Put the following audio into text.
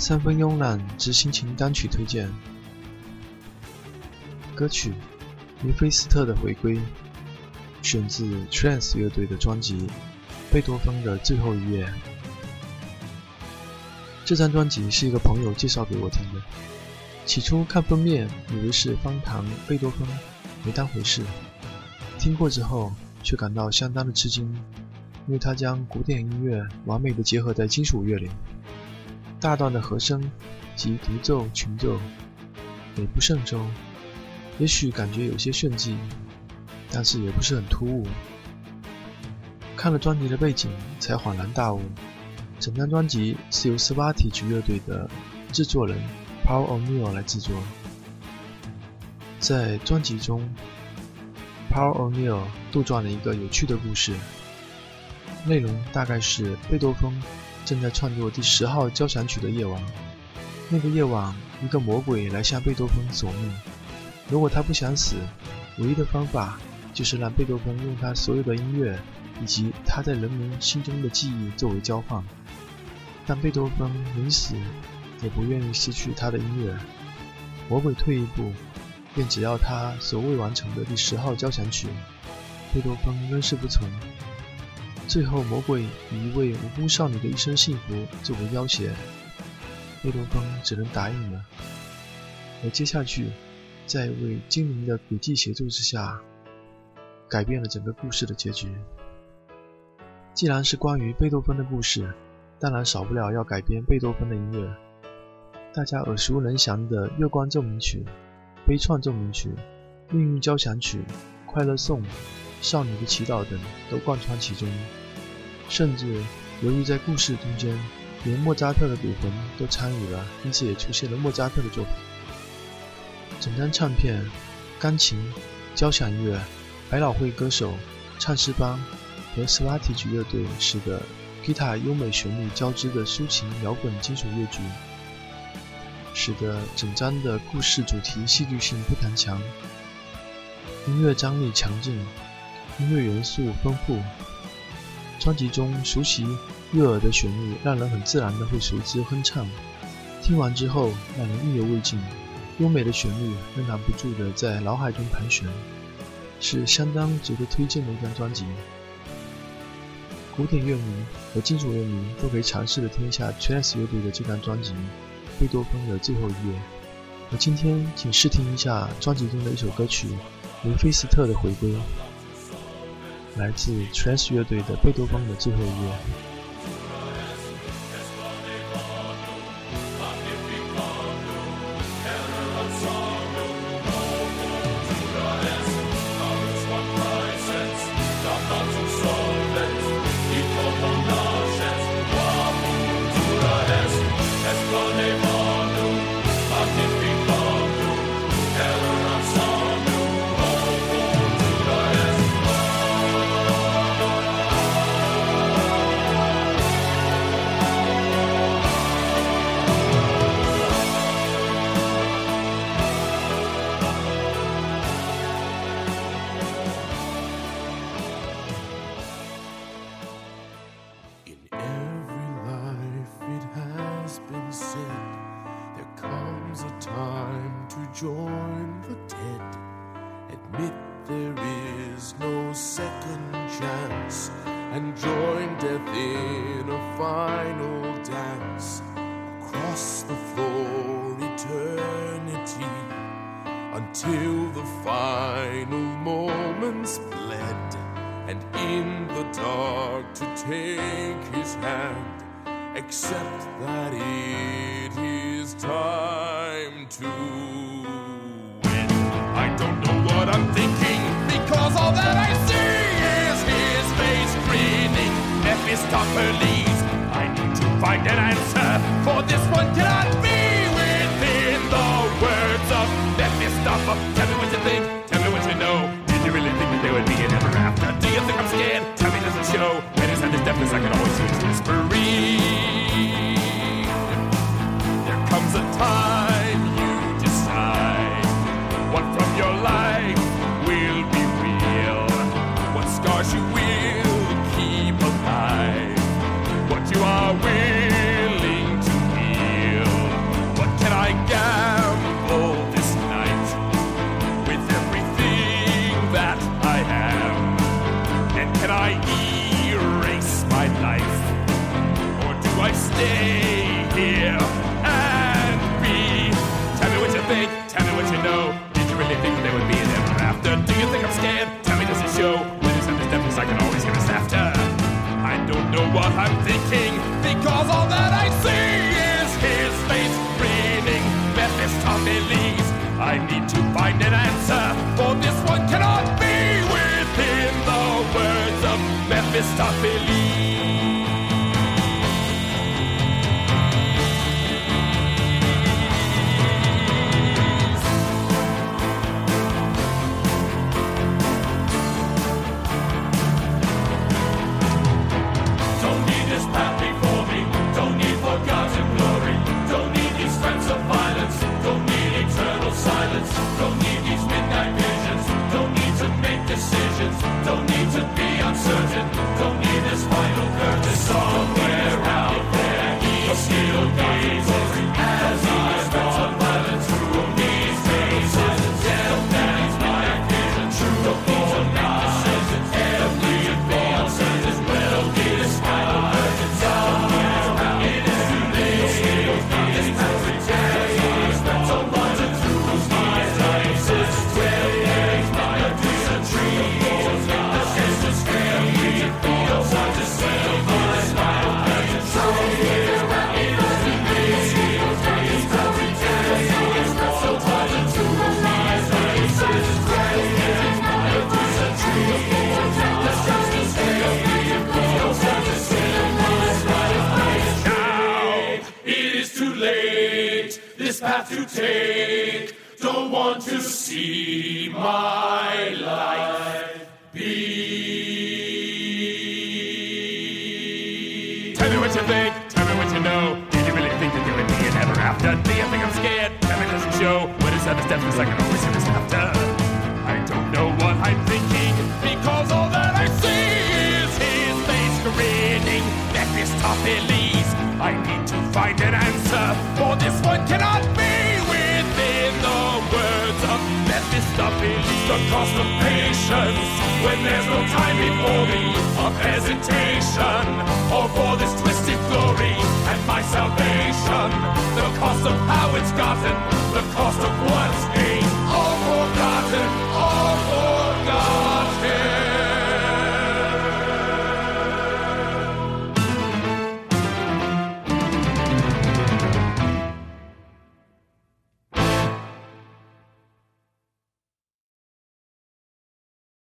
三分慵懒之心情单曲推荐。歌曲《尼菲斯特的回归》选自 Trance 乐队的专辑《贝多芬的最后一夜》。这张专辑是一个朋友介绍给我听的。起初看封面以为是方糖贝多芬，没当回事。听过之后却感到相当的吃惊，因为他将古典音乐完美的结合在金属乐里。大段的和声及独奏、群奏，美不胜收。也许感觉有些炫技，但是也不是很突兀。看了专辑的背景，才恍然大悟：整张专辑是由 Swatage 乐队的制作人 Paul O'Neill 来制作。在专辑中，Paul O'Neill 杜撰了一个有趣的故事，内容大概是贝多芬。正在创作第十号交响曲的夜晚，那个夜晚，一个魔鬼来向贝多芬索命。如果他不想死，唯一的方法就是让贝多芬用他所有的音乐以及他在人们心中的记忆作为交换。但贝多芬临死也不愿意失去他的音乐。魔鬼退一步，便只要他所未完成的第十号交响曲。贝多芬仍是不从。最后，魔鬼以一位无辜少女的一生幸福作为要挟，贝多芬只能答应了。而接下去，在一位精灵的诡计协助之下，改变了整个故事的结局。既然是关于贝多芬的故事，当然少不了要改编贝多芬的音乐。大家耳熟能详的《月光奏鸣曲》《悲怆奏鸣曲》《命运交响曲》《快乐颂》《少女的祈祷》等都贯穿其中。甚至由于在故事中间，连莫扎特的鬼魂都参与了，因此也出现了莫扎特的作品。整张唱片，钢琴、交响乐、百老汇歌手、唱诗班和 Swatage 乐队使得吉他优美旋律交织的抒情摇滚金属乐曲，使得整张的故事主题戏剧性不谈强，音乐张力强劲，音乐元素丰富。专辑中熟悉悦耳的旋律，让人很自然的会随之哼唱。听完之后，让人意犹未尽。优美的旋律仍然不住的在脑海中盘旋，是相当值得推荐的一张专辑。古典乐迷和金属乐迷都可以尝试的听一下 Trance 乐队的这张专辑《贝多芬的最后一夜》。而今天，请试听一下专辑中的一首歌曲《梅菲斯特的回归》。来自 Trans 乐队的贝多芬的最后一页。No second chance and join death in a final dance across the floor eternity until the final moments bled and in the dark to take his hand except that it is time to win. I don't know what I'm thinking because all that I see is his face grinning. Mephistopheles, I need to find an answer for this one cannot be within the words of Mephistopheles. Tell me what you think, tell me what you know. Did you really think that there would be an ever after? Do you think I'm scared? Tell me does it show? When it's at his deafness, I can always use whispering. There to know. Did you really think there would be an after? Do you think I'm scared? Tell me, does it show? When it's under deafness, I can always hear us after. I don't know what I'm thinking because all that I see is his face grinning. Mephistopheles. I need to find an answer, for this one cannot be within the words of Mephistopheles. surgeon, don't This path to take. Don't want to see my life be. Tell me what you think. Tell me what you know. Did you really think that there would be an ever after? Do you think I'm scared? Tell me does it show? When it's other steps, I can always hear this after. I don't know what I'm thinking because all that I see is his face grinning. Mephistopheles. I need to find an answer, for this one cannot be within the words of Mephistopheles. The cost of patience, when there's no time before me, of hesitation, or for this twisted glory and my salvation. The cost of how it's gotten, the cost of what's being all forgotten.